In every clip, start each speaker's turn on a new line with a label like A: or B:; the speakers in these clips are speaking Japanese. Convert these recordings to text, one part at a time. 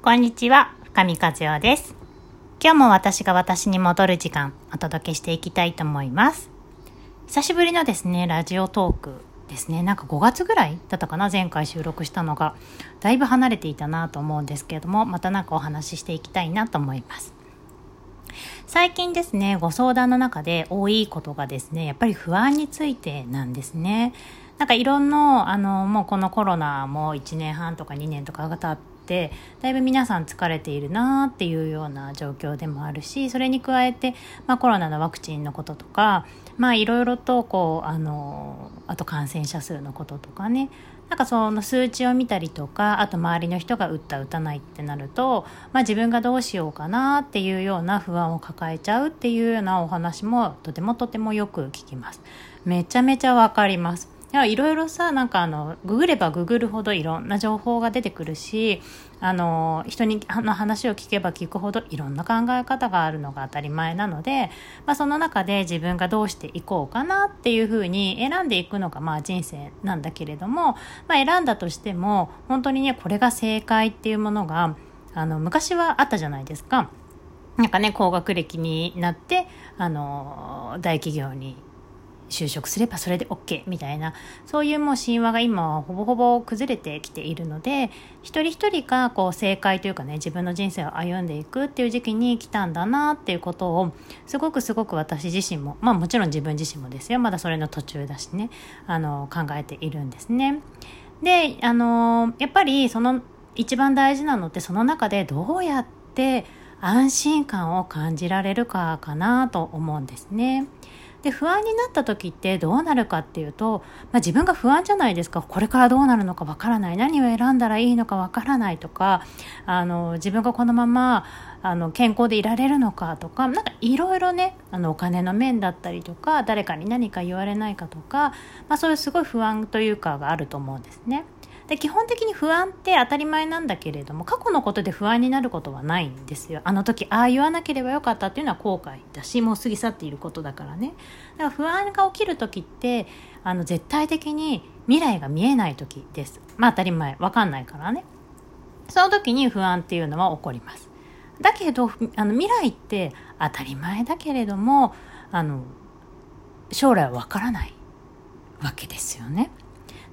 A: こんにちは、深見和代です。今日も私が私に戻る時間、お届けしていきたいと思います。久しぶりのですね、ラジオトークですね。なんか5月ぐらいだったかな、前回収録したのが。だいぶ離れていたなと思うんですけれども、またなんかお話ししていきたいなと思います。最近ですね、ご相談の中で多いことがですね、やっぱり不安についてなんですね。なんかいろんな、あの、もうこのコロナも1年半とか2年とかが経って、だいぶ皆さん疲れているなっていうような状況でもあるし、それに加えて、まあコロナのワクチンのこととか、まあいろいろとこう、あの、あと感染者数のこととかね、なんかその数値を見たりとか、あと周りの人が打った打たないってなると、まあ自分がどうしようかなっていうような不安を抱えちゃうっていうようなお話もとてもとてもよく聞きます。めちゃめちゃわかります。いろいろさ、なんかあの、ググればググるほどいろんな情報が出てくるし、あの、人にの話を聞けば聞くほどいろんな考え方があるのが当たり前なので、まあその中で自分がどうしていこうかなっていうふうに選んでいくのがまあ人生なんだけれども、まあ選んだとしても、本当にね、これが正解っていうものが、あの、昔はあったじゃないですか。なんかね、高学歴になって、あの、大企業に就職すればそれで OK みたいなそういうもう神話が今はほぼほぼ崩れてきているので一人一人がこう正解というかね自分の人生を歩んでいくっていう時期に来たんだなっていうことをすごくすごく私自身もまあもちろん自分自身もですよまだそれの途中だしねあの考えているんですね。であのやっぱりその一番大事なのってその中でどうやって安心感を感じられるかかなと思うんですね。で不安になった時ってどうなるかっていうと、まあ、自分が不安じゃないですかこれからどうなるのかわからない何を選んだらいいのかわからないとかあの自分がこのままあの健康でいられるのかとかなんかいろいろねあのお金の面だったりとか誰かに何か言われないかとか、まあ、そういうすごい不安というかがあると思うんですね。で基本的に不安って当たり前なんだけれども過去のことで不安になることはないんですよ。あの時ああ言わなければよかったっていうのは後悔だしもう過ぎ去っていることだからね。だから不安が起きる時ってあの絶対的に未来が見えない時です。まあ当たり前わかんないからね。その時に不安っていうのは起こります。だけどあの未来って当たり前だけれどもあの将来はわからないわけですよね。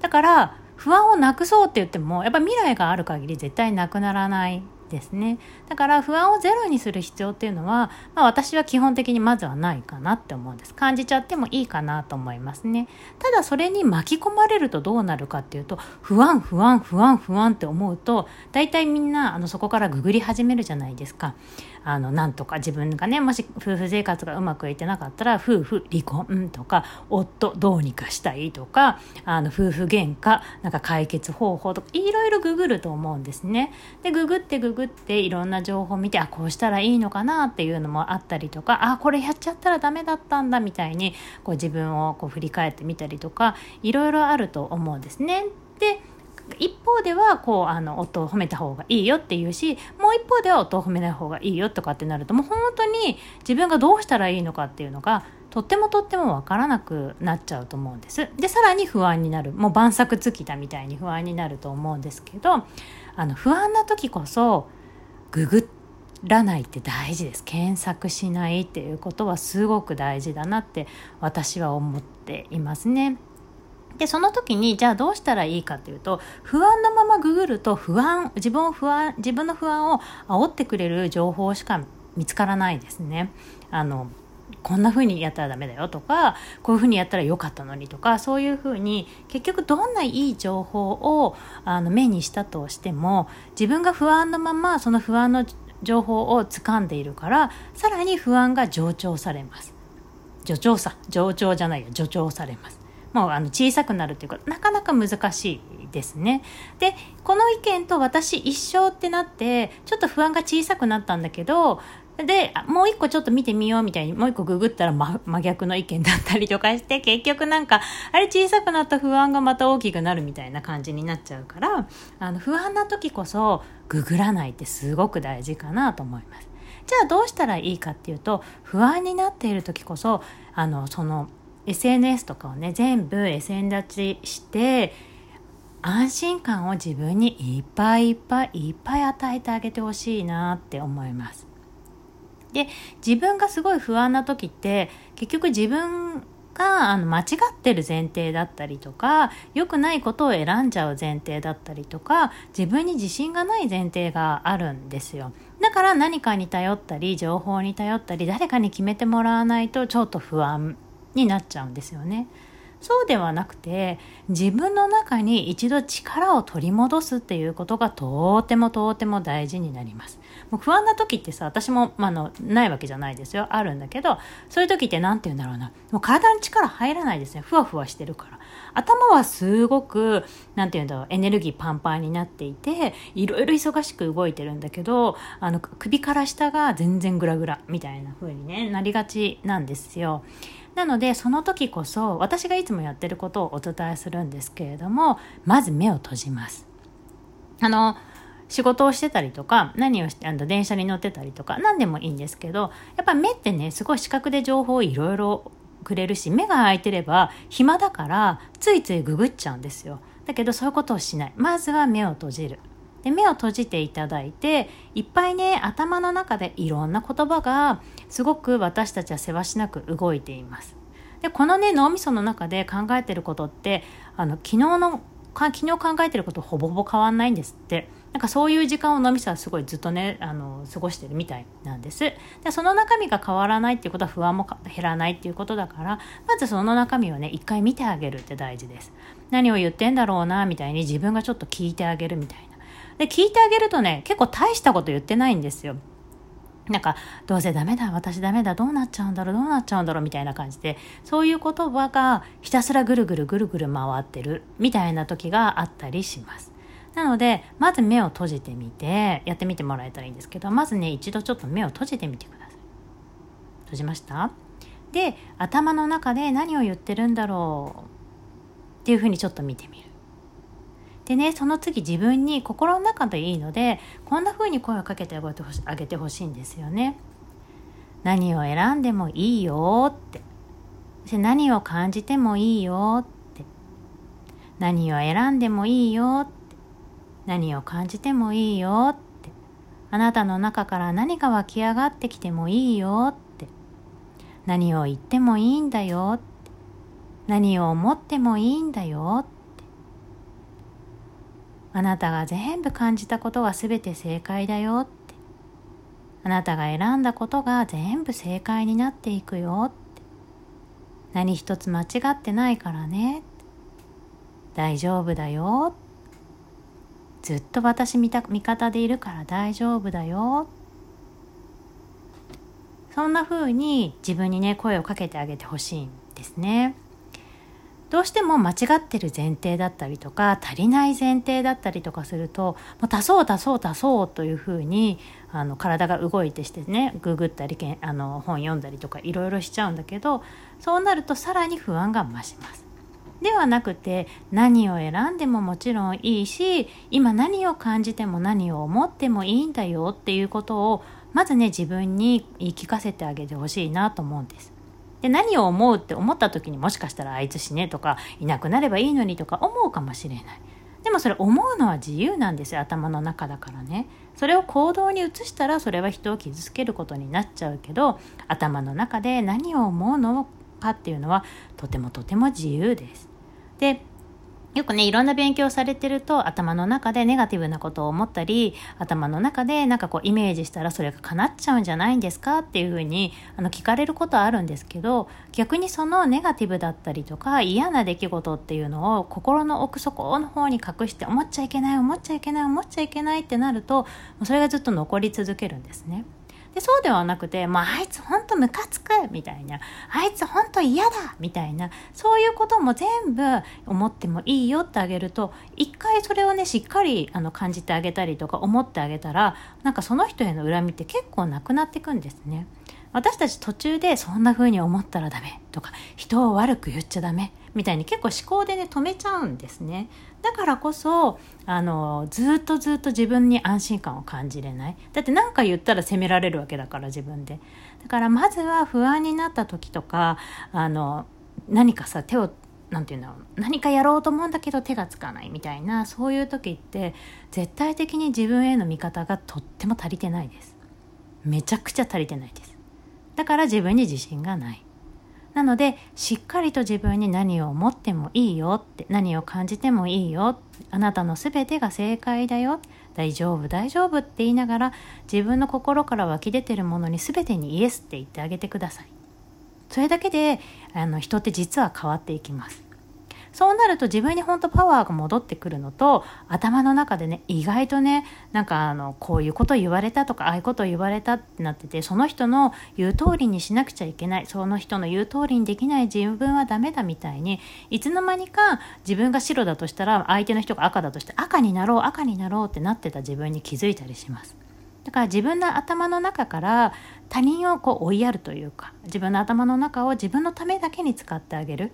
A: だから不安をなくそうって言ってもやっぱ未来がある限り絶対なくならないですね。だから不安をゼロにする必要っていうのは、まあ、私は基本的にまずはないかなって思うんです。感じちゃってもいいかなと思いますね。ただそれに巻き込まれるとどうなるかっていうと不安不安不安不安って思うと大体みんなあのそこからググり始めるじゃないですか。あのなんとか自分がねもし夫婦生活がうまくいってなかったら夫婦離婚とか夫どうにかしたいとかあの夫婦喧嘩なんか解決方法とかいろいろググると思うんですね。でググってググっていろんな情報を見てあこうしたらいいのかなっていうのもあったりとかあこれやっちゃったらダメだったんだみたいにこう自分をこう振り返ってみたりとかいろいろあると思うんですね。で一方ではこうあの夫を褒めた方がいいよっていうしもう一方では夫を褒めない方がいいよとかってなるともう本当に自分がどうしたらいいのかっていうのがとってもとっても分からなくなっちゃうと思うんです。でさらに不安になる。もう晩作尽きたみたいに不安になると思うんですけどあの不安な時こそググらないって大事です。検索しないっていうことはすごく大事だなって私は思っていますね。でその時にじゃあどうしたらいいかというと不安のままググると不安自分を不安自分の不安を煽ってくれる情報しか見つからないですね。あのこんな風にやったらダメだよとかこういう風にやったらよかったのにとかそういう風に結局どんないい情報をあの目にしたとしても自分が不安のままその不安の情報を掴んでいるからさらに不安が助長されます助長さ上長じゃないよ助長されますもうあの小さくなるというかなかなか難しいですね。でこの意見と私一緒ってなってちょっと不安が小さくなったんだけどでもう一個ちょっと見てみようみたいにもう一個ググったら真真逆の意見だったりとかして結局なんかあれ小さくなった不安がまた大きくなるみたいな感じになっちゃうからあの不安な時こそググらないってすごく大事かなと思います。じゃあどうしたらいいかっていうと不安になっている時こそあのその SNS とかをね全部 SN 立ちして安心感を自分にいっぱいいっぱいいっぱい与えてあげてほしいなって思います。で自分がすごい不安な時って結局自分があの間違ってる前提だったりとか良くないことを選んじゃう前提だったりとか自分に自信がない前提があるんですよ。だから何かに頼ったり情報に頼ったり誰かに決めてもらわないとちょっと不安になっちゃうんですよね。そうではなくて自分の中に一度力を取り戻すっていうことがとてもとても大事になります。もう不安な時ってさ私も、まあのないわけじゃないですよあるんだけどそういう時って何て言うんだろうなもう体に力入らないですねふわふわしてるから頭はすごく何て言うんだろうエネルギーパンパンになっていていろいろ忙しく動いてるんだけどあの首から下が全然グラグラみたいな風にねなりがちなんですよ。なのでその時こそ私がいつもやってることをお伝えするんですけれどもまず目を閉じます。あの仕事をしてたりとか何をしてあの電車に乗ってたりとか何でもいいんですけどやっぱ目ってねすごい視覚で情報をいろいろくれるし目が開いてれば暇だからついついググっちゃうんですよ。だけどそういうことをしない。まずは目を閉じる。で目を閉じていただいていっぱいね頭の中でいろんな言葉がすごく私たちはせわしなく動いています。でこのね脳みその中で考えてることってあの昨日の昨日考えてることほぼほぼ変わんないんですって。なんかそういう時間を脳みそはすごいずっとねあの過ごしてるみたいなんです。でその中身が変わらないっていうことは不安も減らないっていうことだからまずその中身をね一回見てあげるって大事です。何を言ってんだろうなみたいに自分がちょっと聞いてあげるみたいな。で、聞いてあげるとね、結構大したこと言ってないんですよ。なんか、どうせダメだ、私ダメだ、どうなっちゃうんだろう、どうなっちゃうんだろう、みたいな感じで、そういう言葉がひたすらぐるぐるぐるぐる回ってる、みたいな時があったりします。なので、まず目を閉じてみて、やってみてもらえたらいいんですけど、まずね、一度ちょっと目を閉じてみてください。閉じました？で、頭の中で何を言ってるんだろうっていうふうにちょっと見てみる。でねその次自分に心の中でいいのでこんな風に声をかけてあげてほしいんですよね。何を選んでもいいよって。そ何を感じてもいいよって。何を選んでもいいよって。何を感じてもいいよって。あなたの中から何か湧き上がってきてもいいよって。何を言ってもいいんだよって。何を思ってもいいんだよって。あなたが全部感じたことは全て正解だよって。あなたが選んだことが全部正解になっていくよって。何一つ間違ってないからね。大丈夫だよ。ずっと私味方でいるから大丈夫だよ。そんな風に自分にね声をかけてあげてほしいんですね。どうしても間違ってる前提だったりとか足りない前提だったりとかするともう足そう足そう足そうというふうにあの体が動いてしてねググったりけんあの本読んだりとかいろいろしちゃうんだけどそうなるとさらに不安が増します。ではなくて何を選んでももちろんいいし今何を感じても何を思ってもいいんだよっていうことをまずね自分に言い聞かせてあげてほしいなと思うんです。で何を思うって思った時にもしかしたらあいつ死ねとかいなくなればいいのにとか思うかもしれない。でもそれ思うのは自由なんですよ頭の中だからね。それを行動に移したらそれは人を傷つけることになっちゃうけど頭の中で何を思うのかっていうのはとてもとても自由です。でよくね、いろんな勉強されてると頭の中でネガティブなことを思ったり、頭の中でなんかこうイメージしたらそれが叶っちゃうんじゃないんですか？っていうふうにあの聞かれることはあるんですけど、逆にそのネガティブだったりとか嫌な出来事っていうのを心の奥底の方に隠して思っちゃいけない、思っちゃいけない、思っちゃいけないってなると、それがずっと残り続けるんですね。でそうではなくて、まあ、あいつほんとムカつくみたいなあいつほんと嫌だみたいなそういうことも全部思ってもいいよってあげると一回それをねしっかりあの感じてあげたりとか思ってあげたらなんかその人への恨みって結構なくなっていくんですね。私たち途中でそんな風に思ったらダメとか人を悪く言っちゃダメみたいに結構思考でね止めちゃうんですね。だからこそあのずっとずっと自分に安心感を感じれない。だって何か言ったら責められるわけだから自分で。だからまずは不安になった時とかあの何かさ手を何て言うんだろう何かやろうと思うんだけど手がつかないみたいなそういう時って絶対的に自分への見方がとっても足りてないです。めちゃくちゃ足りてないです。だから自分に自信がない。なのでしっかりと自分に何を思ってもいいよって何を感じてもいいよあなたの全てが正解だよ大丈夫大丈夫って言いながら自分の心から湧き出てるものに全てにイエスって言ってあげてください。それだけであの人って実は変わっていきます。そうなると自分に本当パワーが戻ってくるのと頭の中でね意外とねなんかあのこういうこと言われたとかああいうこと言われたってなっててその人の言う通りにしなくちゃいけないその人の言う通りにできない自分はダメだみたいにいつの間にか自分が白だとしたら相手の人が赤だとして赤になろう赤になろうってなってた自分に気づいたりします。だから自分の頭の中から他人をこう追いやるというか自分の頭の中を自分のためだけに使ってあげる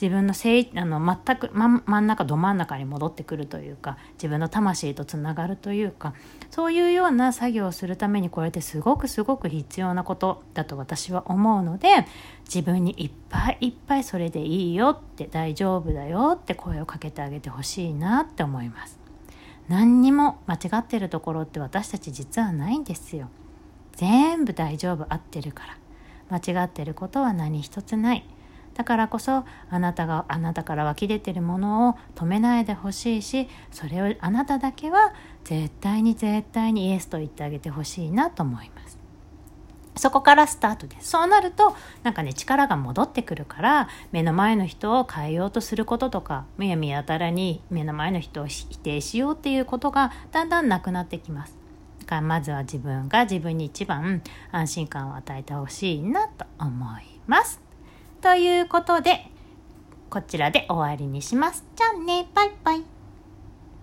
A: 自分のせあの全く真真ん中ど真ん中に戻ってくるというか自分の魂とつながるというかそういうような作業をするためにこれってすごくすごく必要なことだと私は思うので自分にいっぱいいっぱいそれでいいよって大丈夫だよって声をかけてあげてほしいなって思います。何にも間違ってるところって私たち実はないんですよ。全部大丈夫合ってるから間違ってることは何一つない。だからこそあなたがあなたから湧き出てるものを止めないでほしいしそれをあなただけは絶対に絶対にイエスと言ってあげてほしいなと思います。そこからスタートです。そうなると、なんかね、力が戻ってくるから、目の前の人を変えようとすることとか、むやみやたらに目の前の人を否定しようっていうことがだんだんなくなってきます。だからまずは自分が自分に一番安心感を与えてほしいなと思います。ということで、こちらで終わりにします。じゃあね、バイバイ。